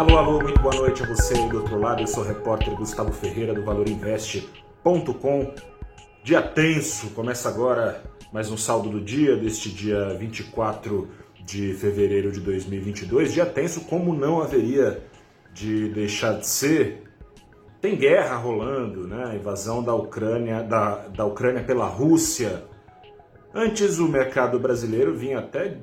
Alô, alô, muito boa noite a você aí do outro lado. Eu sou o repórter Gustavo Ferreira do ValorInvest.com. Dia tenso, começa agora mais um saldo do dia, deste dia 24 de fevereiro de 2022. Dia tenso, como não haveria de deixar de ser. Tem guerra rolando, né? A invasão da Ucrânia, da, da Ucrânia pela Rússia. Antes o mercado brasileiro vinha até,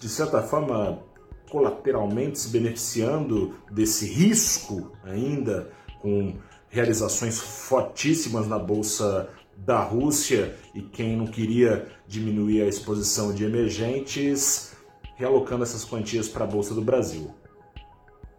de certa forma, colateralmente se beneficiando desse risco ainda, com realizações fortíssimas na Bolsa da Rússia e quem não queria diminuir a exposição de emergentes, realocando essas quantias para a Bolsa do Brasil.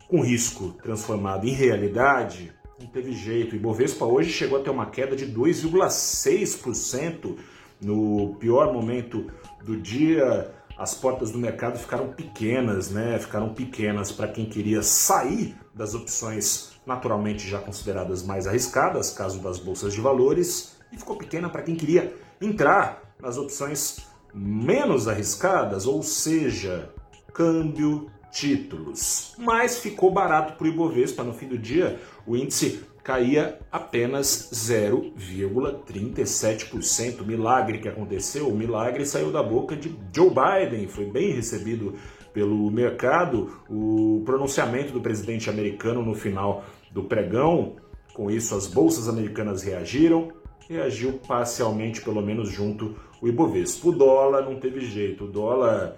Com risco transformado em realidade, não teve jeito. O Ibovespa hoje chegou a ter uma queda de 2,6% no pior momento do dia as portas do mercado ficaram pequenas, né? Ficaram pequenas para quem queria sair das opções naturalmente já consideradas mais arriscadas, caso das bolsas de valores, e ficou pequena para quem queria entrar nas opções menos arriscadas, ou seja, câmbio, títulos. Mas ficou barato para o Ibovespa no fim do dia. O índice caía apenas 0,37%. Milagre que aconteceu, o milagre saiu da boca de Joe Biden, foi bem recebido pelo mercado o pronunciamento do presidente americano no final do pregão. Com isso, as bolsas americanas reagiram, reagiu parcialmente, pelo menos junto o Ibovespa. O dólar não teve jeito, o dólar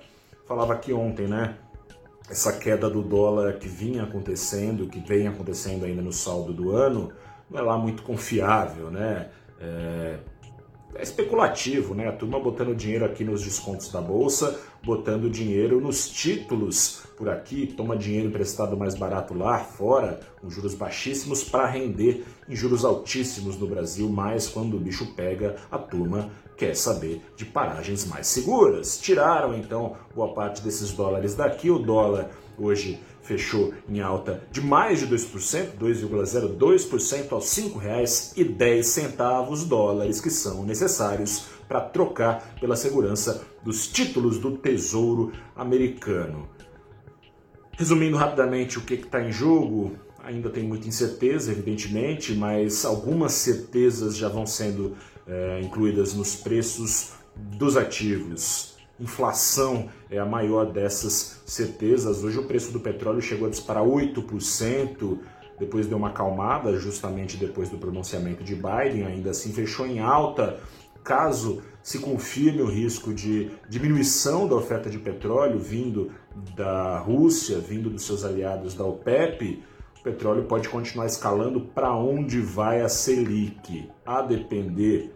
falava aqui ontem, né? Essa queda do dólar que vinha acontecendo, que vem acontecendo ainda no saldo do ano, não é lá muito confiável, né? É, é especulativo, né? A turma botando dinheiro aqui nos descontos da bolsa, botando dinheiro nos títulos por aqui, toma dinheiro emprestado mais barato lá fora, com juros baixíssimos, para render em juros altíssimos no Brasil, mas quando o bicho pega, a turma quer saber de paragens mais seguras. Tiraram então boa parte desses dólares daqui, o dólar hoje fechou em alta de mais de 2%, 2,02% aos R$ 5,10 dólares que são necessários para trocar pela segurança dos títulos do Tesouro Americano. Resumindo rapidamente o que está em jogo, ainda tem muita incerteza, evidentemente, mas algumas certezas já vão sendo é, incluídas nos preços dos ativos inflação é a maior dessas certezas. Hoje o preço do petróleo chegou a disparar 8%, depois deu uma acalmada, justamente depois do pronunciamento de Biden, ainda assim fechou em alta. Caso se confirme o risco de diminuição da oferta de petróleo vindo da Rússia, vindo dos seus aliados da OPEP, o petróleo pode continuar escalando para onde vai a Selic. A depender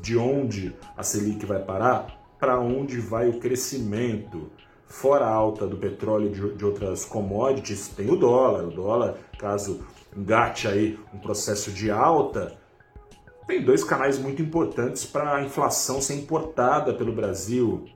de onde a Selic vai parar, para onde vai o crescimento. Fora a alta do petróleo e de outras commodities, tem o dólar. O dólar, caso engate aí um processo de alta, tem dois canais muito importantes para a inflação ser importada pelo Brasil.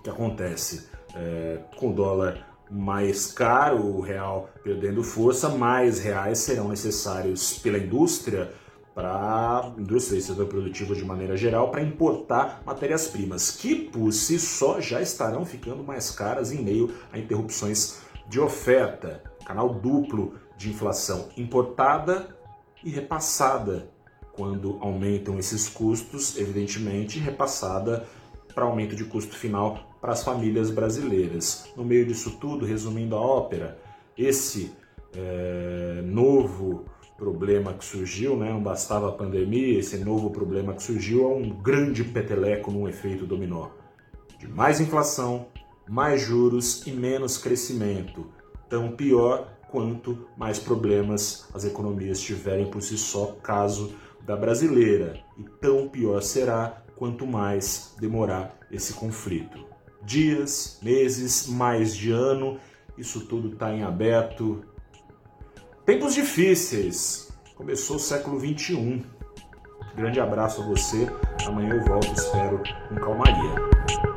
O que acontece? É, com o dólar mais caro, o real perdendo força, mais reais serão necessários pela indústria para a indústria e setor produtivo de maneira geral para importar matérias-primas, que por si só já estarão ficando mais caras em meio a interrupções de oferta. Canal duplo de inflação importada e repassada. Quando aumentam esses custos, evidentemente, repassada para aumento de custo final para as famílias brasileiras. No meio disso tudo, resumindo a ópera, esse é, novo problema que surgiu, né? não bastava a pandemia, esse novo problema que surgiu é um grande peteleco num efeito dominó. De mais inflação, mais juros e menos crescimento. Tão pior quanto mais problemas as economias tiverem por si só, caso da brasileira. E tão pior será quanto mais demorar esse conflito. Dias, meses, mais de ano, isso tudo está em aberto Tempos difíceis. Começou o século 21. Grande abraço a você. Amanhã eu volto, espero, com calmaria.